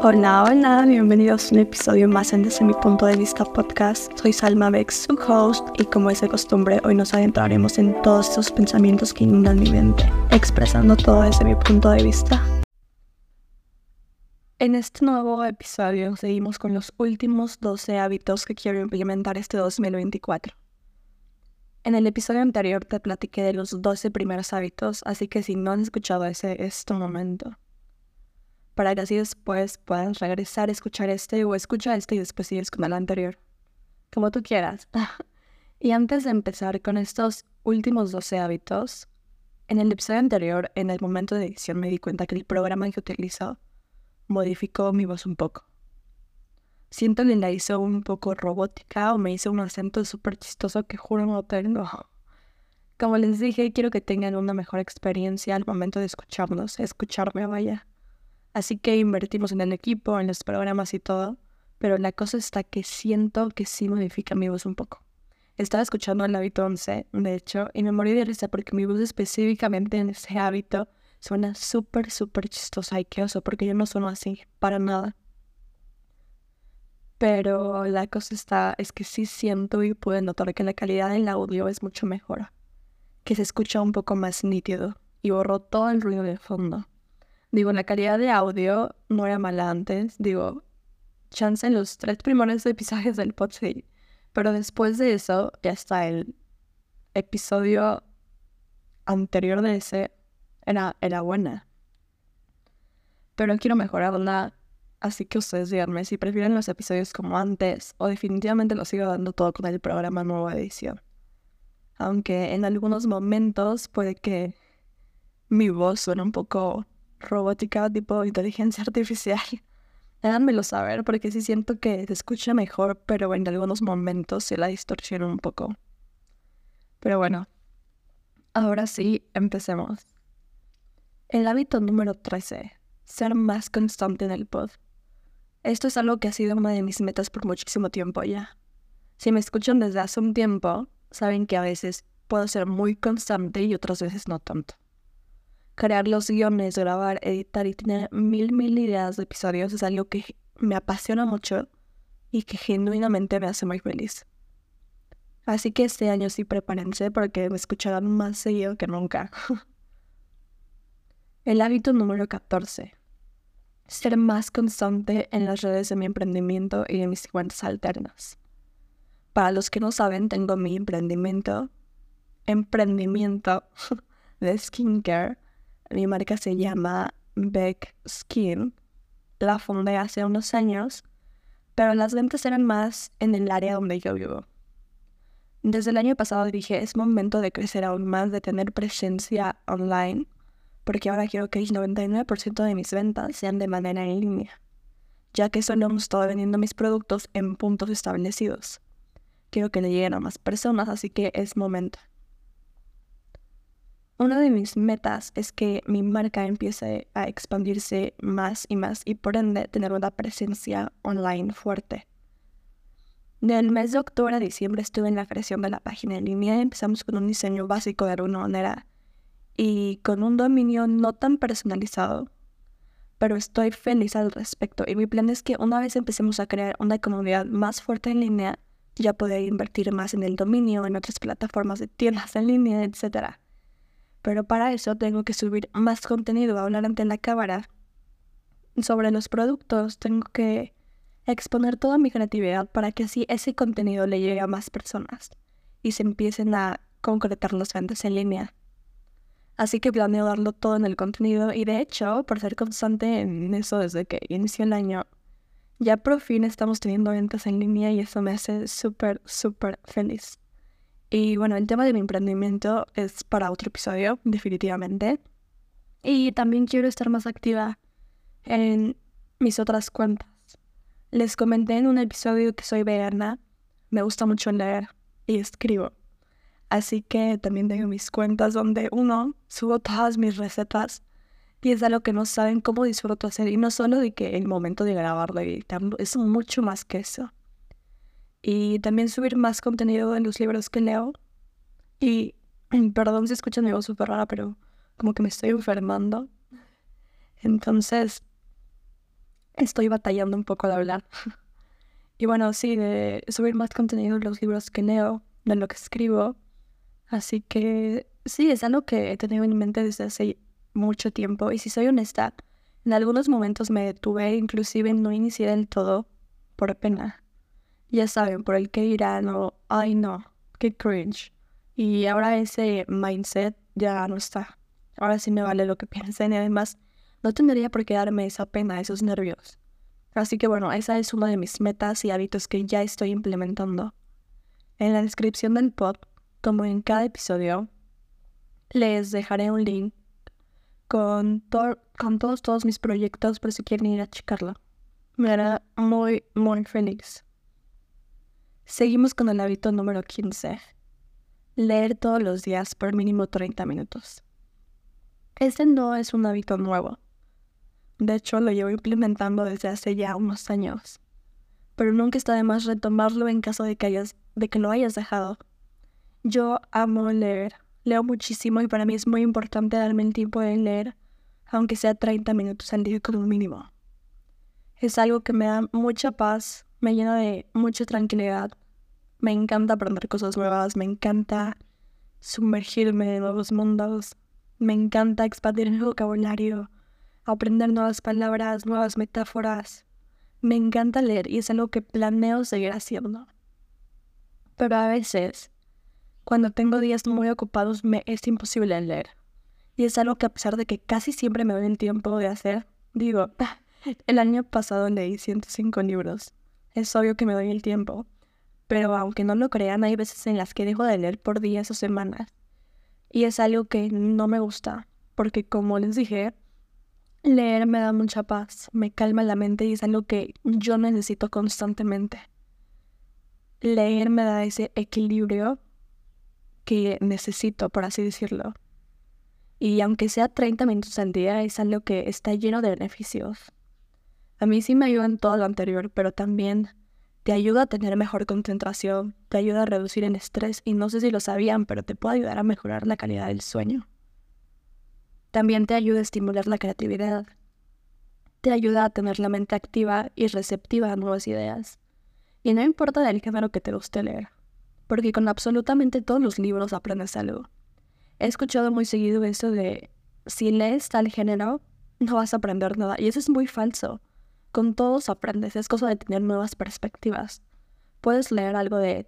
Hola, hola, bienvenidos a un episodio más en Desde mi punto de vista podcast. Soy Salma Bex, su host, y como es de costumbre, hoy nos adentraremos en todos estos pensamientos que inundan mi mente, expresando todo desde mi punto de vista. En este nuevo episodio seguimos con los últimos 12 hábitos que quiero implementar este 2024. En el episodio anterior te platiqué de los 12 primeros hábitos, así que si no has escuchado ese, es tu momento para que así después puedas regresar a escuchar este o escucha este y después sigues con el anterior. Como tú quieras. y antes de empezar con estos últimos 12 hábitos, en el episodio anterior, en el momento de edición, me di cuenta que el programa que utilizo modificó mi voz un poco. Siento que la hizo un poco robótica o me hizo un acento súper chistoso que juro no tengo. Como les dije, quiero que tengan una mejor experiencia al momento de escucharnos, escucharme, vaya. Así que invertimos en el equipo, en los programas y todo. Pero la cosa está que siento que sí modifica mi voz un poco. Estaba escuchando el hábito 11, de hecho, y me morí de risa porque mi voz específicamente en ese hábito suena súper, súper chistosa y qué oso, porque yo no sueno así, para nada. Pero la cosa está, es que sí siento y puedo notar que la calidad del audio es mucho mejor, que se escucha un poco más nítido y borro todo el ruido de fondo. Digo, la calidad de audio no era mala antes. Digo, chance en los tres primeros episodios del podcast. Pero después de eso, ya está el episodio anterior de ese. Era, era buena. Pero quiero mejorarla. Así que ustedes díganme si prefieren los episodios como antes o definitivamente lo sigo dando todo con el programa nueva edición. Aunque en algunos momentos puede que mi voz suene un poco robótica tipo inteligencia artificial. Háganmelo saber porque sí siento que se escucha mejor, pero en algunos momentos se la distorsiona un poco. Pero bueno, ahora sí, empecemos. El hábito número 13. Ser más constante en el pod. Esto es algo que ha sido una de mis metas por muchísimo tiempo ya. Si me escuchan desde hace un tiempo, saben que a veces puedo ser muy constante y otras veces no tanto crear los guiones, grabar, editar y tener mil, mil ideas de episodios es algo que me apasiona mucho y que genuinamente me hace muy feliz. Así que este año sí prepárense porque me escucharán más seguido que nunca. El hábito número 14. Ser más constante en las redes de mi emprendimiento y de mis cuentas alternas. Para los que no saben, tengo mi emprendimiento, emprendimiento de skincare mi marca se llama Beck Skin. La fundé hace unos años, pero las ventas eran más en el área donde yo vivo. Desde el año pasado dije, es momento de crecer aún más, de tener presencia online, porque ahora quiero que el 99% de mis ventas sean de manera en línea, ya que solo hemos estado vendiendo mis productos en puntos establecidos. Quiero que le lleguen a más personas, así que es momento. Una de mis metas es que mi marca empiece a expandirse más y más y por ende tener una presencia online fuerte. Del mes de octubre a diciembre estuve en la creación de la página en línea. Empezamos con un diseño básico de alguna manera y con un dominio no tan personalizado, pero estoy feliz al respecto y mi plan es que una vez empecemos a crear una comunidad más fuerte en línea, ya poder invertir más en el dominio, en otras plataformas de tiendas en línea, etcétera pero para eso tengo que subir más contenido, hablar ante la cámara sobre los productos, tengo que exponer toda mi creatividad para que así ese contenido le llegue a más personas y se empiecen a concretar las ventas en línea. Así que planeo darlo todo en el contenido y de hecho, por ser constante en eso desde que inició el año, ya por fin estamos teniendo ventas en línea y eso me hace súper, súper feliz. Y bueno, el tema de mi emprendimiento es para otro episodio, definitivamente. Y también quiero estar más activa en mis otras cuentas. Les comenté en un episodio que soy vegana, me gusta mucho leer y escribo. Así que también tengo mis cuentas donde uno subo todas mis recetas y es algo que no saben cómo disfruto hacer. Y no solo de que el momento de grabarlo y editarlo, es mucho más que eso y también subir más contenido en los libros que leo. Y perdón si escuchan mi voz súper rara, pero como que me estoy enfermando. Entonces, estoy batallando un poco de hablar. y bueno, sí, de subir más contenido en los libros que leo, de lo que escribo. Así que sí, es algo que he tenido en mente desde hace mucho tiempo. Y si soy honesta, en algunos momentos me detuve, inclusive no inicié del todo por pena. Ya saben, por el que irán o, ay no, qué cringe. Y ahora ese mindset ya no está. Ahora sí me vale lo que piensen y además no tendría por qué darme esa pena, esos nervios. Así que bueno, esa es una de mis metas y hábitos que ya estoy implementando. En la descripción del pod, como en cada episodio, les dejaré un link con, con todos, todos mis proyectos por si quieren ir a checarlo. Me hará muy, muy feliz. Seguimos con el hábito número 15. Leer todos los días por mínimo 30 minutos. Este no es un hábito nuevo. De hecho, lo llevo implementando desde hace ya unos años. Pero nunca está de más retomarlo en caso de que, hayas, de que lo hayas dejado. Yo amo leer. Leo muchísimo y para mí es muy importante darme el tiempo de leer, aunque sea 30 minutos al día como mínimo. Es algo que me da mucha paz, me llena de mucha tranquilidad. Me encanta aprender cosas nuevas, me encanta sumergirme en nuevos mundos, me encanta expandir el vocabulario, aprender nuevas palabras, nuevas metáforas. Me encanta leer y es algo que planeo seguir haciendo. Pero a veces, cuando tengo días muy ocupados, me es imposible leer. Y es algo que a pesar de que casi siempre me doy el tiempo de hacer, digo, el año pasado leí 105 libros. Es obvio que me doy el tiempo. Pero aunque no lo crean, hay veces en las que dejo de leer por días o semanas. Y es algo que no me gusta, porque como les dije, Leer me da mucha paz, me calma la mente y es algo que yo necesito constantemente. Leer me da ese equilibrio que necesito, por así decirlo. Y aunque sea 30 minutos al día, es algo que está lleno de beneficios. A mí sí me ayuda en todo lo anterior, pero también te ayuda a tener mejor concentración, te ayuda a reducir el estrés y no sé si lo sabían, pero te puede ayudar a mejorar la calidad del sueño. También te ayuda a estimular la creatividad. Te ayuda a tener la mente activa y receptiva a nuevas ideas. Y no importa del género que te guste leer, porque con absolutamente todos los libros aprendes algo. He escuchado muy seguido eso de, si lees tal género, no vas a aprender nada. Y eso es muy falso. Con todos aprendes, es cosa de tener nuevas perspectivas. Puedes leer algo de,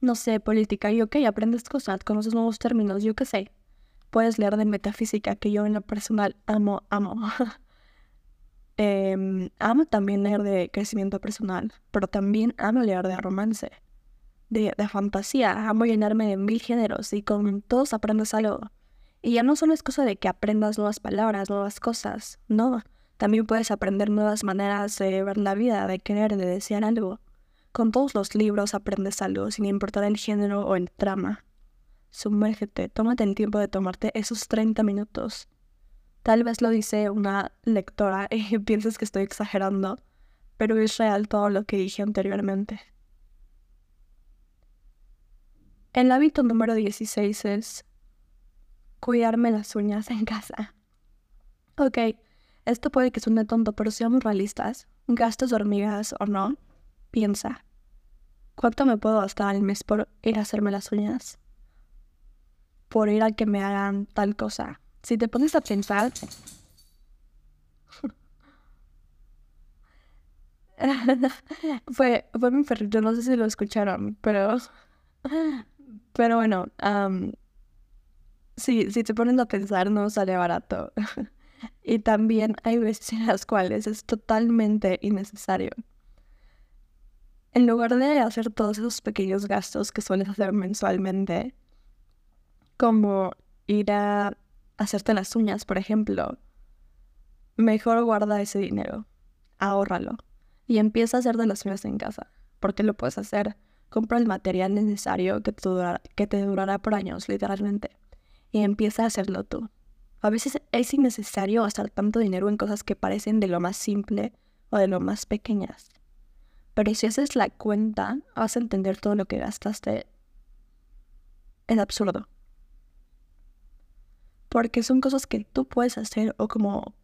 no sé, política y ok, aprendes cosas, conoces nuevos términos, yo qué sé puedes leer de metafísica, que yo en lo personal amo, amo. Em, amo también leer de crecimiento personal, pero también amo leer de romance, de, de fantasía. Amo llenarme de mil géneros y con todos aprendes algo. Y ya no solo es cosa de que aprendas nuevas palabras, nuevas cosas, no. También puedes aprender nuevas maneras de ver la vida, de querer, de desear algo. Con todos los libros aprendes algo, sin importar el género o el trama. Sumérgete, tómate el tiempo de tomarte esos 30 minutos. Tal vez lo dice una lectora y pienses que estoy exagerando, pero es real todo lo que dije anteriormente. El hábito número 16 es cuidarme las uñas en casa. Ok, esto puede que suene tonto, pero seamos realistas. Gastos de hormigas o no, piensa. ¿Cuánto me puedo gastar al mes por ir a hacerme las uñas? por ir a que me hagan tal cosa. Si te pones a pensar... fue, fue mi perrito, no sé si lo escucharon, pero... Pero bueno, sí, si te pones a pensar no sale barato. y también hay veces en las cuales es totalmente innecesario. En lugar de hacer todos esos pequeños gastos que sueles hacer mensualmente, como ir a hacerte las uñas, por ejemplo, mejor guarda ese dinero, ahórralo y empieza a hacer de las uñas en casa, porque lo puedes hacer. Compra el material necesario que te, durará, que te durará por años, literalmente, y empieza a hacerlo tú. A veces es innecesario gastar tanto dinero en cosas que parecen de lo más simple o de lo más pequeñas. Pero si haces la cuenta, vas a entender todo lo que gastaste. Es absurdo porque son cosas que tú puedes hacer o como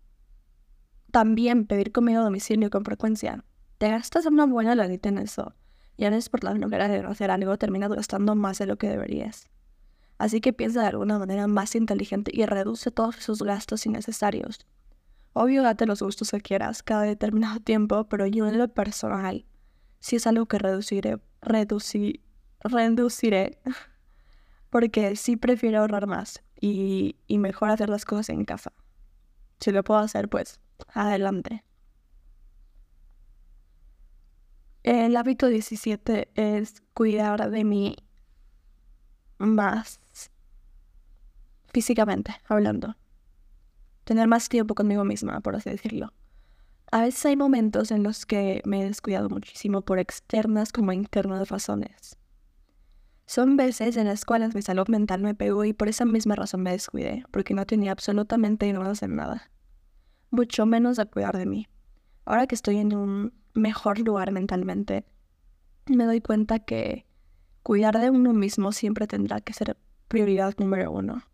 también pedir comida a domicilio con frecuencia. Te gastas una buena lanita en eso. Y eres por la manera de hacer algo, terminas gastando más de lo que deberías. Así que piensa de alguna manera más inteligente y reduce todos esos gastos innecesarios. Obvio, date los gustos que quieras cada determinado tiempo, pero yo en lo personal, si es algo que reduciré, reducir, reduciré, porque sí prefiero ahorrar más y, y mejor hacer las cosas en casa. Si lo puedo hacer, pues adelante. El hábito 17 es cuidar de mí más físicamente hablando. Tener más tiempo conmigo misma, por así decirlo. A veces hay momentos en los que me he descuidado muchísimo por externas como internas razones. Son veces en las cuales mi salud mental me pegó y por esa misma razón me descuidé, porque no tenía absolutamente no hacer nada. Mucho menos a cuidar de mí. Ahora que estoy en un mejor lugar mentalmente, me doy cuenta que cuidar de uno mismo siempre tendrá que ser prioridad número uno.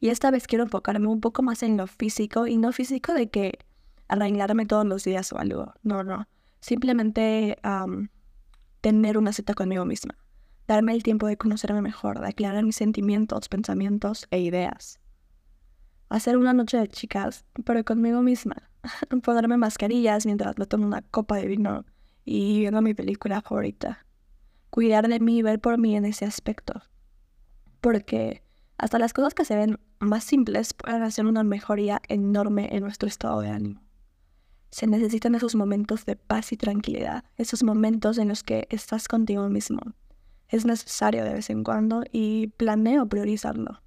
Y esta vez quiero enfocarme un poco más en lo físico y no físico de que arreglarme todos los días o algo. No, no. Simplemente tener una cita conmigo misma. Darme el tiempo de conocerme mejor, de aclarar mis sentimientos, pensamientos e ideas. Hacer una noche de chicas, pero conmigo misma. Ponerme mascarillas mientras me tomo una copa de vino y viendo mi película favorita. Cuidar de mí y ver por mí en ese aspecto. Porque hasta las cosas que se ven más simples pueden hacer una mejoría enorme en nuestro estado de ánimo. Se necesitan esos momentos de paz y tranquilidad, esos momentos en los que estás contigo mismo. Es necesario de vez en cuando y planeo priorizarlo.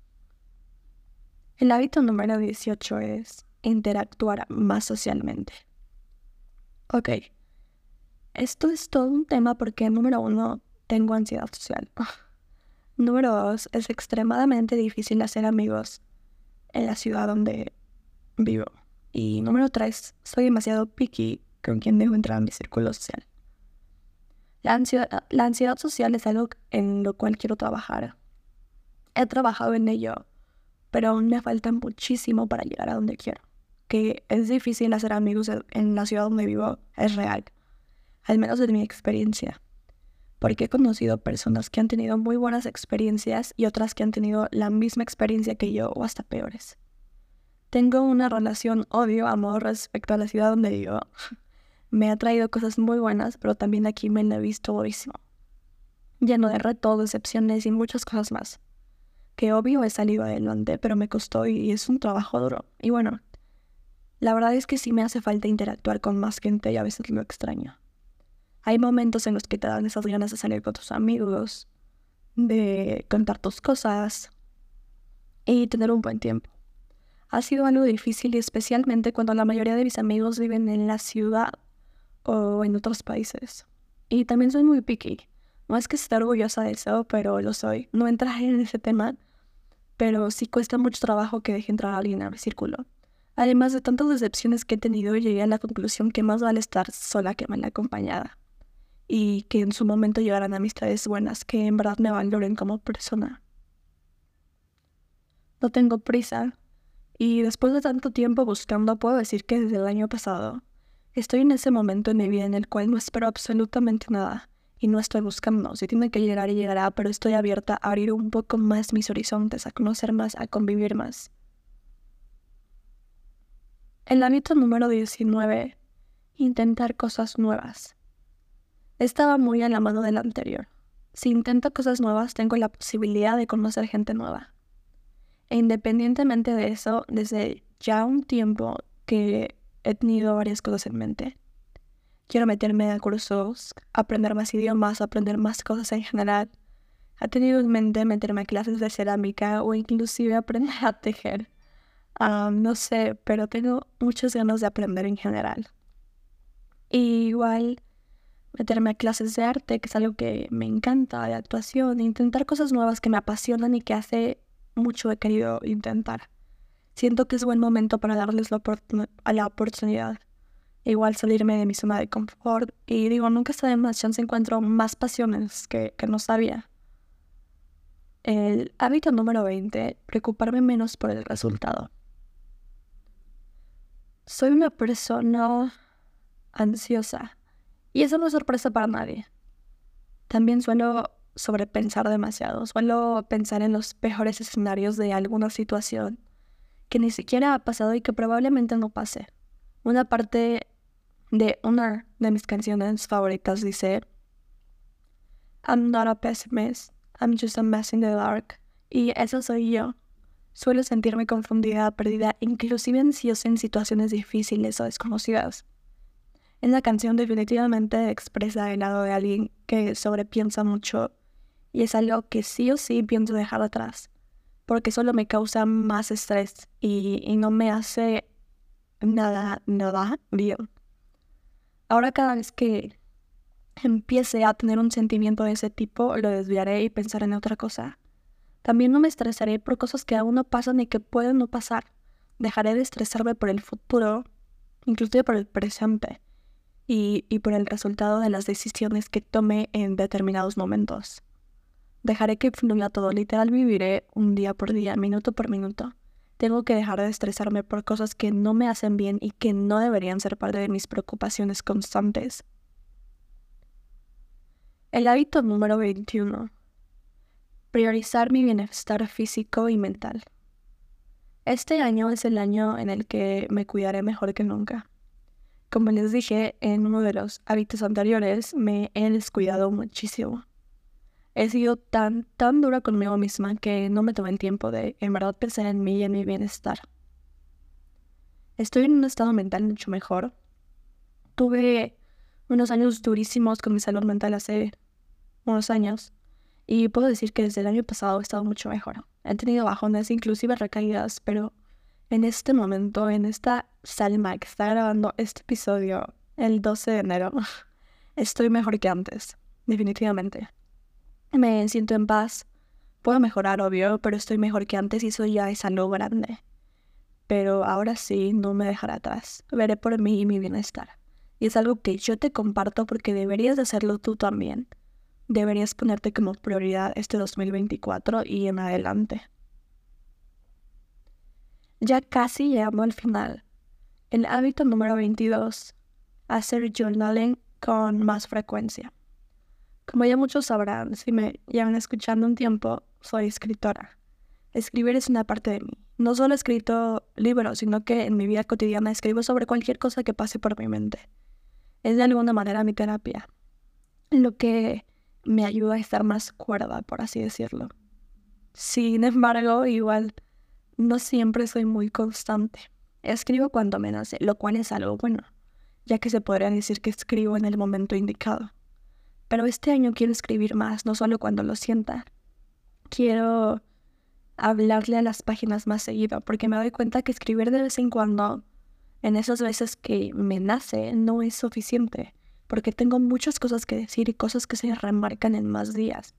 El hábito número 18 es interactuar más socialmente. Ok, esto es todo un tema porque número uno, tengo ansiedad social. número dos, es extremadamente difícil hacer amigos en la ciudad donde vivo. Y número tres, soy demasiado picky con quien dejo entrar a mi círculo social. La ansiedad, la ansiedad social es algo en lo cual quiero trabajar. He trabajado en ello, pero aún me falta muchísimo para llegar a donde quiero. Que es difícil hacer amigos en la ciudad donde vivo, es real. Al menos de mi experiencia. Porque he conocido personas que han tenido muy buenas experiencias y otras que han tenido la misma experiencia que yo o hasta peores. Tengo una relación odio-amor respecto a la ciudad donde vivo. me ha traído cosas muy buenas, pero también aquí me la he visto durísimo. Lleno de retos, decepciones y muchas cosas más. Que obvio he salido adelante, pero me costó y es un trabajo duro. Y bueno, la verdad es que sí me hace falta interactuar con más gente y a veces lo extraño. Hay momentos en los que te dan esas ganas de salir con tus amigos, de contar tus cosas y tener un buen tiempo ha sido algo difícil especialmente cuando la mayoría de mis amigos viven en la ciudad o en otros países. Y también soy muy picky. No es que esté orgullosa de eso, pero lo soy. No entraré en ese tema, pero sí cuesta mucho trabajo que deje entrar a alguien a mi círculo. Además de tantas decepciones que he tenido, llegué a la conclusión que más vale estar sola que mal acompañada. Y que en su momento llegarán amistades buenas que en verdad me valoren como persona. No tengo prisa, y después de tanto tiempo buscando, puedo decir que desde el año pasado estoy en ese momento en mi vida en el cual no espero absolutamente nada y no estoy buscando. Si tiene que llegar y llegará, pero estoy abierta a abrir un poco más mis horizontes, a conocer más, a convivir más. El hábito número 19. Intentar cosas nuevas. Estaba muy a la mano del anterior. Si intento cosas nuevas, tengo la posibilidad de conocer gente nueva. E independientemente de eso, desde ya un tiempo que he tenido varias cosas en mente. Quiero meterme a cursos, aprender más idiomas, aprender más cosas en general. He tenido en mente meterme a clases de cerámica o inclusive aprender a tejer. Ah, no sé, pero tengo muchas ganas de aprender en general. Igual meterme a clases de arte, que es algo que me encanta, de actuación, intentar cosas nuevas que me apasionan y que hace mucho he querido intentar. Siento que es buen momento para darles la, la oportunidad. Igual salirme de mi zona de confort y digo, nunca está de más encuentro más pasiones que, que no sabía. El hábito número 20, preocuparme menos por el resultado. soy una persona ansiosa. Y eso no es sorpresa para nadie. También suelo sobrepensar demasiado. Suelo pensar en los peores escenarios de alguna situación que ni siquiera ha pasado y que probablemente no pase. Una parte de una de mis canciones favoritas dice, I'm not a pessimist, I'm just a mess in the dark. Y eso soy yo. Suelo sentirme confundida, perdida, inclusive ansiosa en situaciones difíciles o desconocidas. En la canción definitivamente expresa el lado de alguien que sobrepiensa mucho y es algo que sí o sí pienso dejar atrás, porque solo me causa más estrés y, y no me hace nada, nada bien. Ahora cada vez que empiece a tener un sentimiento de ese tipo, lo desviaré y pensaré en otra cosa. También no me estresaré por cosas que aún no pasan y que pueden no pasar. Dejaré de estresarme por el futuro, inclusive por el presente, y, por el resultado de las decisiones que tome en determinados momentos. Dejaré que fluya todo, literal viviré un día por día, minuto por minuto. Tengo que dejar de estresarme por cosas que no me hacen bien y que no deberían ser parte de mis preocupaciones constantes. El hábito número 21 priorizar mi bienestar físico y mental. Este año es el año en el que me cuidaré mejor que nunca. Como les dije en uno de los hábitos anteriores, me he descuidado muchísimo. He sido tan, tan dura conmigo misma que no me tomé el tiempo de en verdad pensar en mí y en mi bienestar. Estoy en un estado mental mucho mejor. Tuve unos años durísimos con mi salud mental hace unos años y puedo decir que desde el año pasado he estado mucho mejor. He tenido bajones, inclusive recaídas, pero en este momento, en esta Salma que está grabando este episodio el 12 de enero, estoy mejor que antes, definitivamente. Me siento en paz. Puedo mejorar, obvio, pero estoy mejor que antes y eso ya es algo grande. Pero ahora sí, no me dejaré atrás. Veré por mí y mi bienestar. Y es algo que yo te comparto porque deberías de hacerlo tú también deberías ponerte como prioridad este 2024 y en adelante. Ya casi llegamos al final. El hábito número 22, hacer journaling con más frecuencia. Como ya muchos sabrán, si me llevan escuchando un tiempo, soy escritora. Escribir es una parte de mí. No solo he escrito libros, sino que en mi vida cotidiana escribo sobre cualquier cosa que pase por mi mente. Es de alguna manera mi terapia. Lo que me ayuda a estar más cuerda, por así decirlo. Sin embargo, igual no siempre soy muy constante. Escribo cuando me nace, lo cual es algo bueno, ya que se podría decir que escribo en el momento indicado. Pero este año quiero escribir más, no solo cuando lo sienta. Quiero hablarle a las páginas más seguido, porque me doy cuenta que escribir de vez en cuando, en esas veces que me nace, no es suficiente porque tengo muchas cosas que decir y cosas que se remarcan en más días.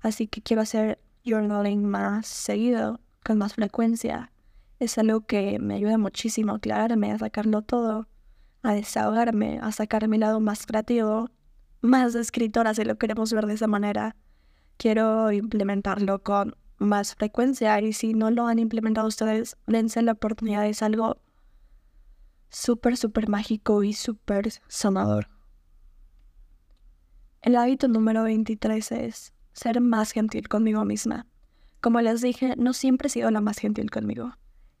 Así que quiero hacer journaling más seguido, con más frecuencia. Es algo que me ayuda muchísimo a aclararme, a sacarlo todo, a desahogarme, a sacar mi lado más creativo, más de escritora si lo queremos ver de esa manera. Quiero implementarlo con más frecuencia y si no lo han implementado ustedes, dense la oportunidad, es algo súper, súper mágico y súper sanador. El hábito número 23 es ser más gentil conmigo misma. Como les dije, no siempre he sido la más gentil conmigo.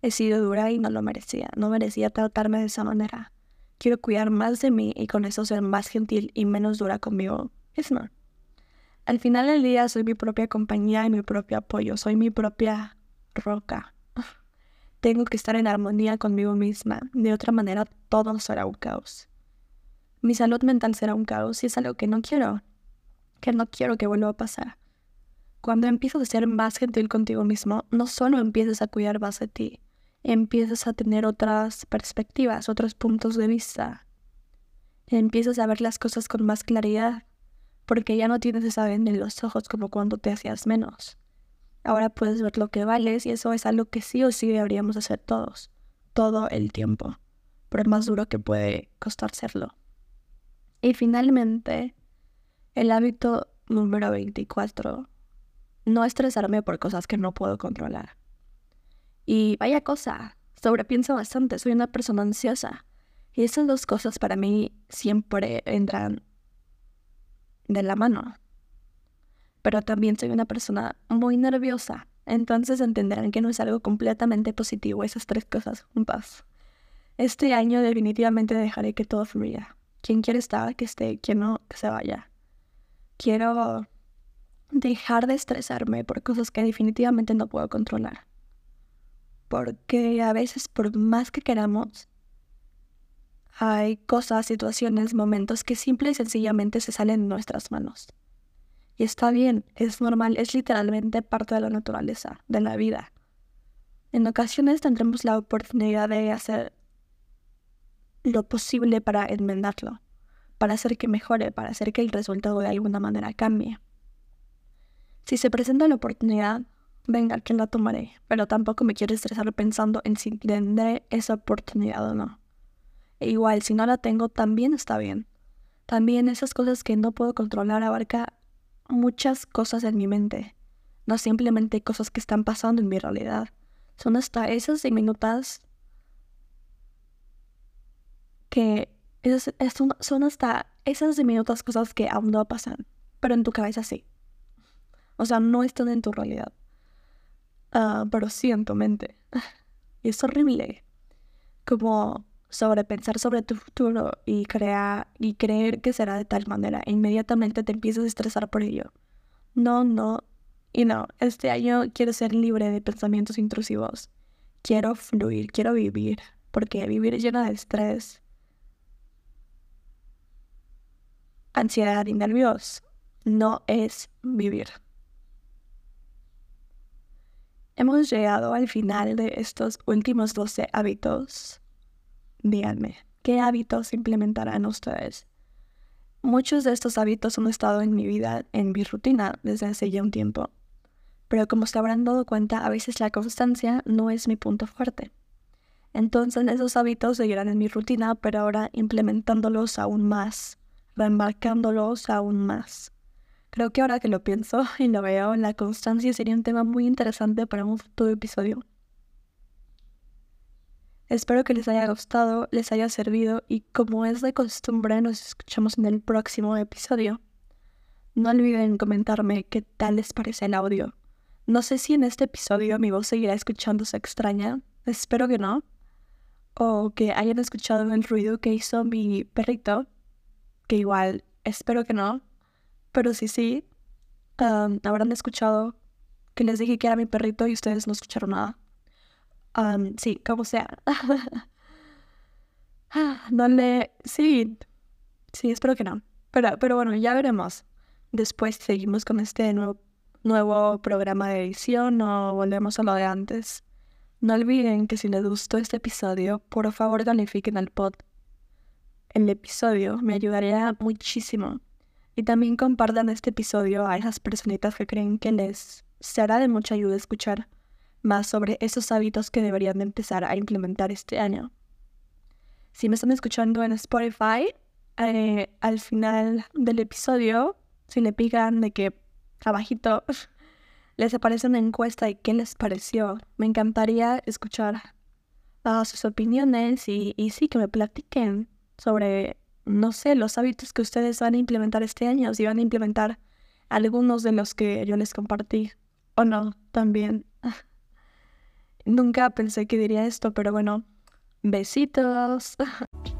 He sido dura y no lo merecía. No merecía tratarme de esa manera. Quiero cuidar más de mí y con eso ser más gentil y menos dura conmigo misma. Al final del día soy mi propia compañía y mi propio apoyo. Soy mi propia roca. Tengo que estar en armonía conmigo misma. De otra manera, todo será un caos. Mi salud mental será un caos y es algo que no quiero. Que no quiero que vuelva a pasar. Cuando empiezas a ser más gentil contigo mismo, no solo empiezas a cuidar más de ti, empiezas a tener otras perspectivas, otros puntos de vista. Empiezas a ver las cosas con más claridad, porque ya no tienes esa venda en los ojos como cuando te hacías menos. Ahora puedes ver lo que vales y eso es algo que sí o sí deberíamos hacer todos, todo el tiempo, es más duro que puede costar serlo. Y finalmente, el hábito número 24, no estresarme por cosas que no puedo controlar. Y vaya cosa, Sobrepienso bastante, soy una persona ansiosa. Y esas dos cosas para mí siempre entran de la mano. Pero también soy una persona muy nerviosa. Entonces entenderán que no es algo completamente positivo esas tres cosas juntas. Este año definitivamente dejaré que todo fluya. Quien quiere estar, que esté. Quien no, que se vaya. Quiero dejar de estresarme por cosas que definitivamente no puedo controlar. Porque a veces, por más que queramos, hay cosas, situaciones, momentos que simple y sencillamente se salen de nuestras manos. Y está bien, es normal, es literalmente parte de la naturaleza, de la vida. En ocasiones tendremos la oportunidad de hacer lo posible para enmendarlo, para hacer que mejore, para hacer que el resultado de alguna manera cambie. Si se presenta la oportunidad, venga, que la tomaré, pero tampoco me quiero estresar pensando en si tendré esa oportunidad o no. E igual, si no la tengo, también está bien. También esas cosas que no puedo controlar abarca muchas cosas en mi mente, no simplemente cosas que están pasando en mi realidad. Son hasta esas diminutas que son hasta esas diminutas cosas que aún no pasan, pero en tu cabeza sí. O sea, no están en tu realidad. Ah, pero sí en tu mente. Y es horrible. Como sobrepensar sobre tu futuro y, crear, y creer que será de tal manera. Inmediatamente te empiezas a estresar por ello. No, no. Y no, este año quiero ser libre de pensamientos intrusivos. Quiero fluir, quiero vivir. Porque vivir lleno de estrés, ansiedad y nervios no es vivir. Hemos llegado al final de estos últimos 12 hábitos díganme, ¿qué hábitos implementarán ustedes? Muchos de estos hábitos han estado en mi vida, en mi rutina, desde hace ya un tiempo. Pero como se habrán dado cuenta, a veces la constancia no es mi punto fuerte. Entonces esos hábitos seguirán en mi rutina, pero ahora implementándolos aún más, reembarcándolos aún más. Creo que ahora que lo pienso y lo veo, la constancia sería un tema muy interesante para un futuro episodio. Espero que les haya gustado, les haya servido y como es de costumbre nos escuchamos en el próximo episodio. No olviden comentarme qué tal les parece el audio. No sé si en este episodio mi voz seguirá escuchándose extraña, espero que no. O que hayan escuchado el ruido que hizo mi perrito, que igual espero que no. Pero si sí, habrán escuchado que les dije que era mi perrito y ustedes no escucharon nada sí, como sea. no le... Sí, sí, espero que no. Pero, pero bueno, ya veremos. Después seguimos con este nuevo, nuevo programa de edición o volvemos a lo de antes. No olviden que si les gustó este episodio, por favor califiquen al pod. El episodio me ayudaría muchísimo. Y también compartan este episodio a esas personitas que creen que les será de mucha ayuda escuchar más sobre esos hábitos que deberían empezar a implementar este año. Si me están escuchando en Spotify, eh, al final del episodio, si le pican de que abajito les aparece una encuesta de qué les pareció, me encantaría escuchar sus opiniones y, y sí que me platiquen sobre, no sé, los hábitos que ustedes van a implementar este año, si van a implementar algunos de los que yo les compartí o no, también. Nunca pensé que diría esto, pero bueno, besitos.